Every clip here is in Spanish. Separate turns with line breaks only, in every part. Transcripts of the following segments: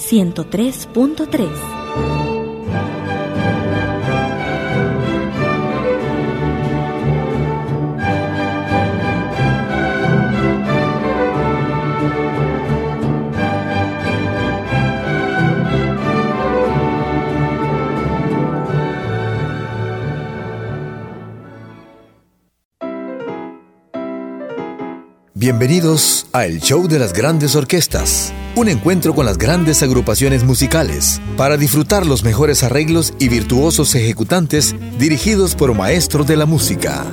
103.3.
Bienvenidos a El Show de las Grandes Orquestas, un encuentro con las grandes agrupaciones musicales para disfrutar los mejores arreglos y virtuosos ejecutantes dirigidos por maestros de la música.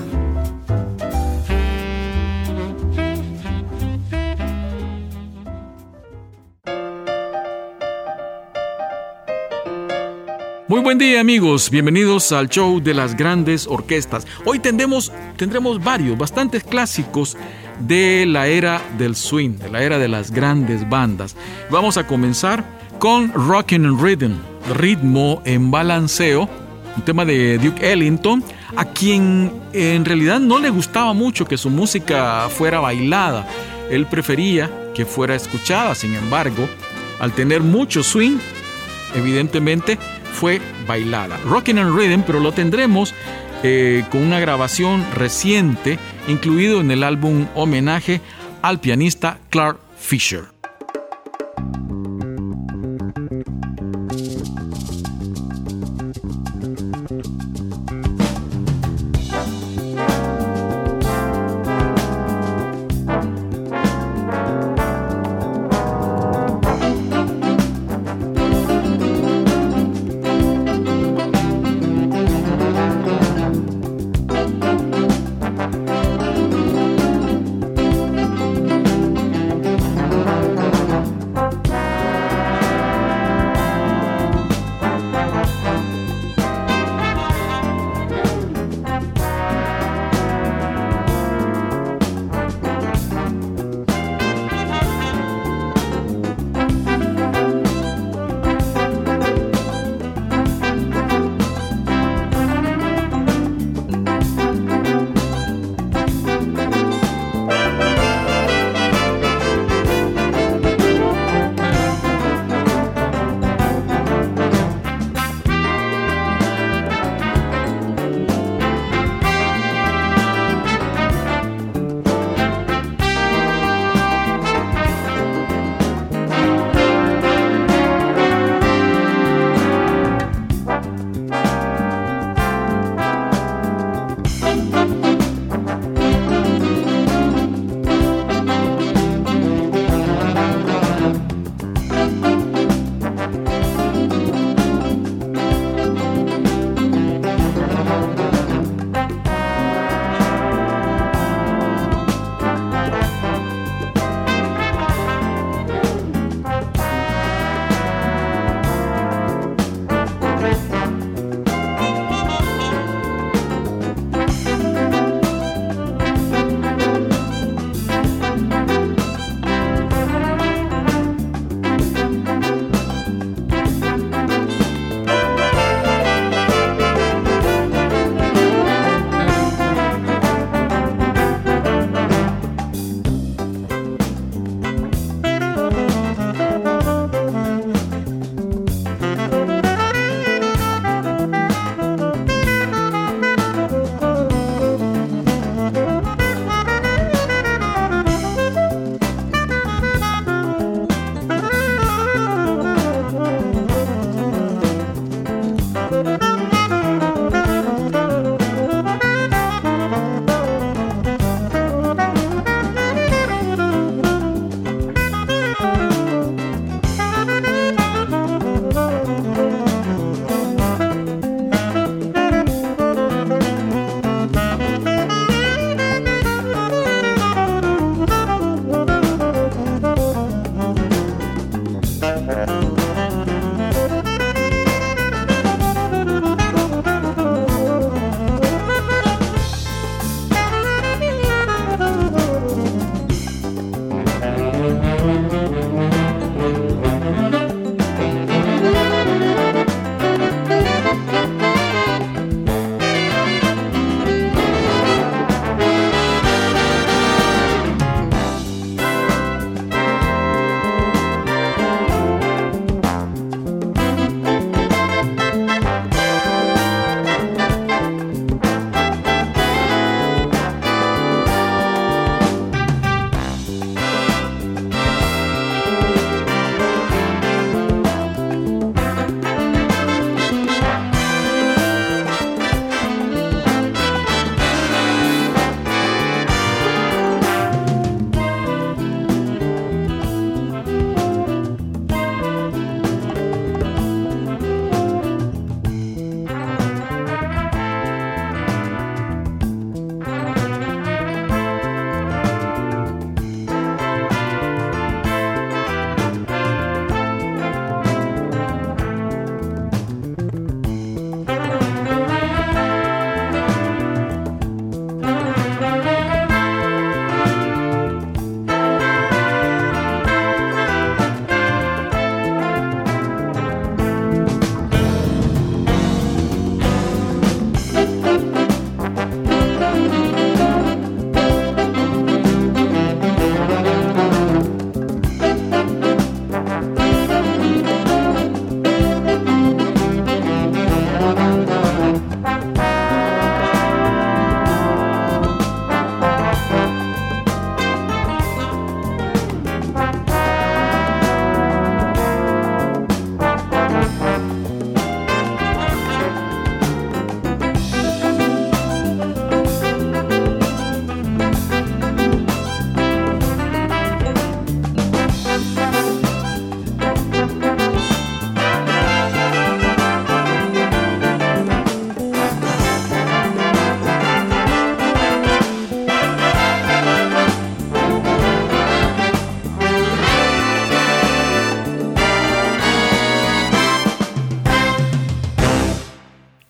Muy buen día amigos, bienvenidos al show de las grandes orquestas. Hoy tendremos, tendremos varios, bastantes clásicos de la era del swing, de la era de las grandes bandas. Vamos a comenzar con Rockin' Rhythm, ritmo en balanceo, un tema de Duke Ellington, a quien en realidad no le gustaba mucho que su música fuera bailada. Él prefería que fuera escuchada, sin embargo, al tener mucho swing, evidentemente fue bailada. Rockin' and Rhythm, pero lo tendremos eh, con una grabación reciente incluido en el álbum homenaje al pianista Clark Fisher.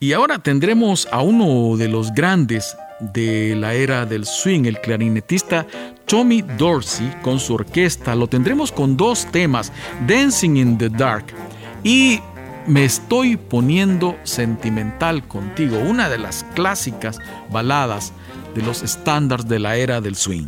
Y ahora tendremos a uno de los grandes de la era del swing, el clarinetista Tommy Dorsey con su orquesta. Lo tendremos con dos temas, Dancing in the Dark y Me estoy poniendo sentimental contigo, una de las clásicas baladas de los estándares de la era del swing.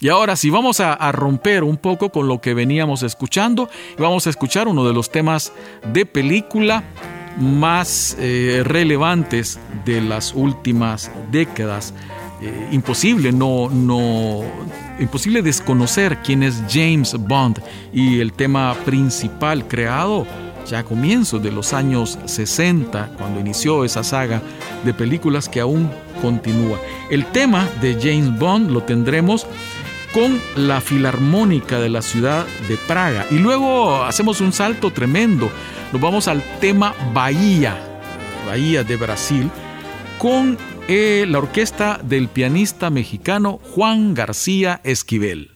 Y ahora sí, vamos a, romper un poco con lo que veníamos escuchando vamos a escuchar uno de los temas de película más eh, relevantes de las últimas décadas. Eh, imposible no, no, imposible desconocer quién es James Bond y el tema principal creado ya a comienzos de los años 60, cuando inició esa saga de películas que aún continúa. El tema de James Bond lo tendremos con la Filarmónica de la ciudad de Praga. Y luego hacemos un salto tremendo. Nos vamos al tema Bahía, Bahía de Brasil, con eh, la orquesta del pianista mexicano Juan García Esquivel.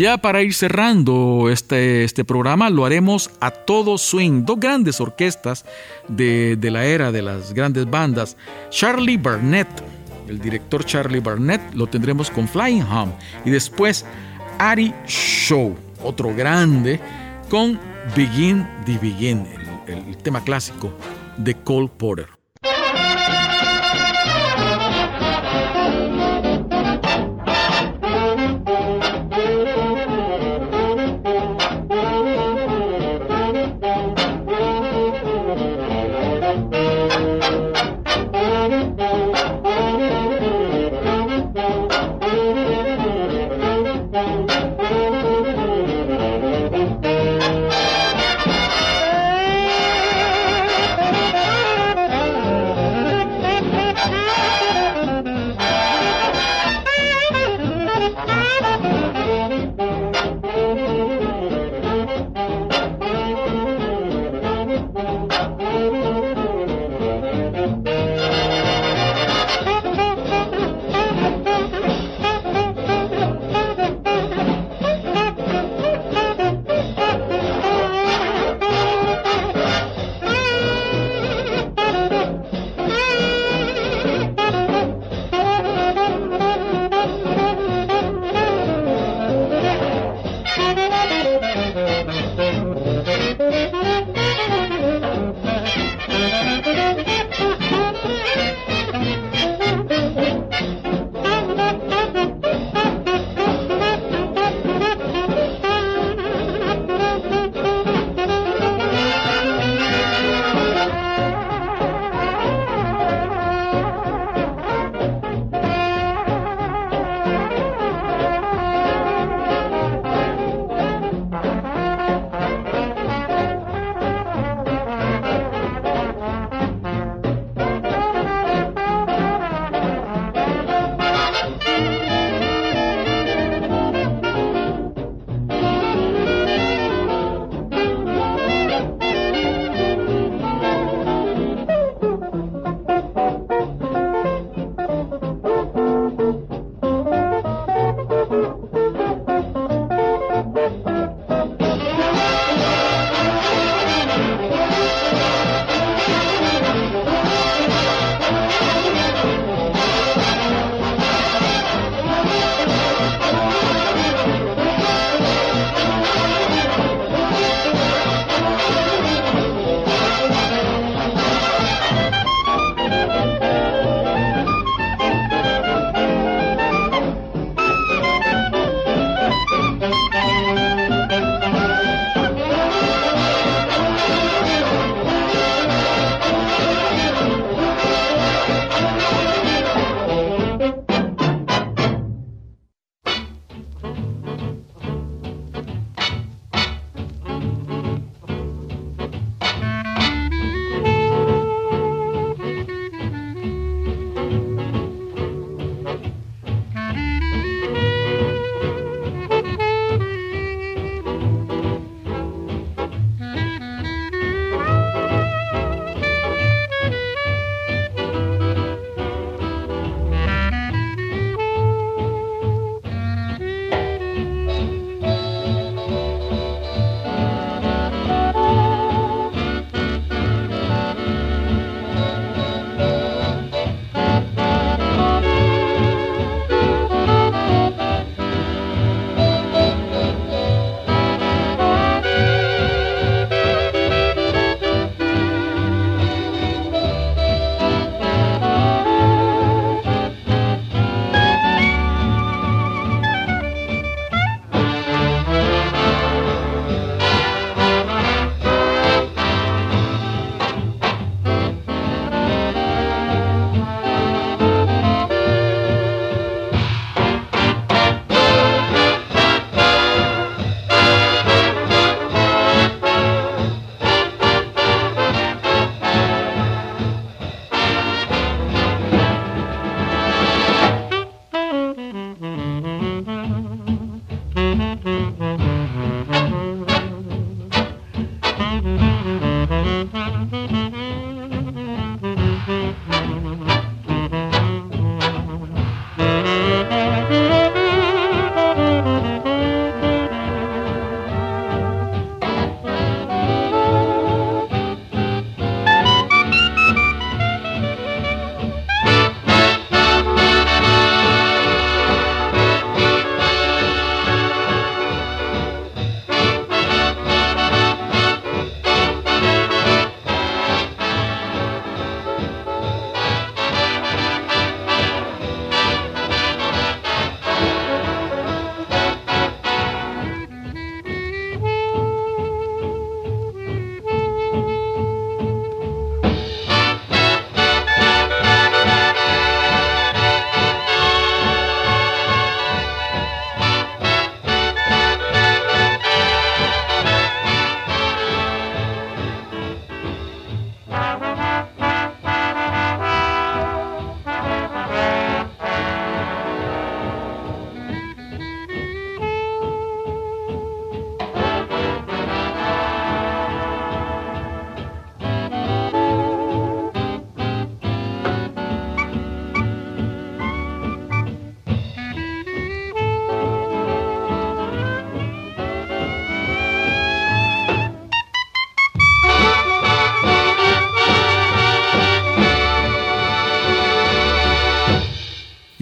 ya para ir cerrando este, este programa, lo haremos a todo swing. Dos grandes orquestas de, de la era de las grandes bandas. Charlie Barnett, el director Charlie Barnett, lo tendremos con Flying Hum. Y después Ari Show, otro grande, con Begin the Begin, el, el tema clásico de Cole Porter.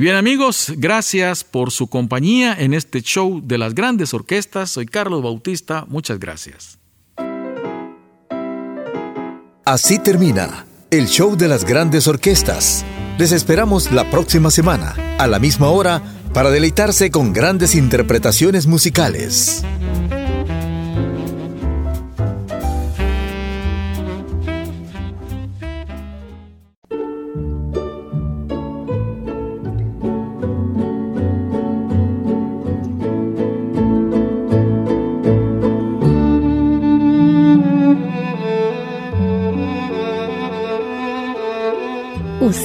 Bien amigos, gracias por su compañía en este show de las grandes orquestas. Soy Carlos Bautista, muchas gracias.
Así termina el show de las grandes orquestas. Les esperamos la próxima semana, a la misma hora, para deleitarse con grandes interpretaciones musicales.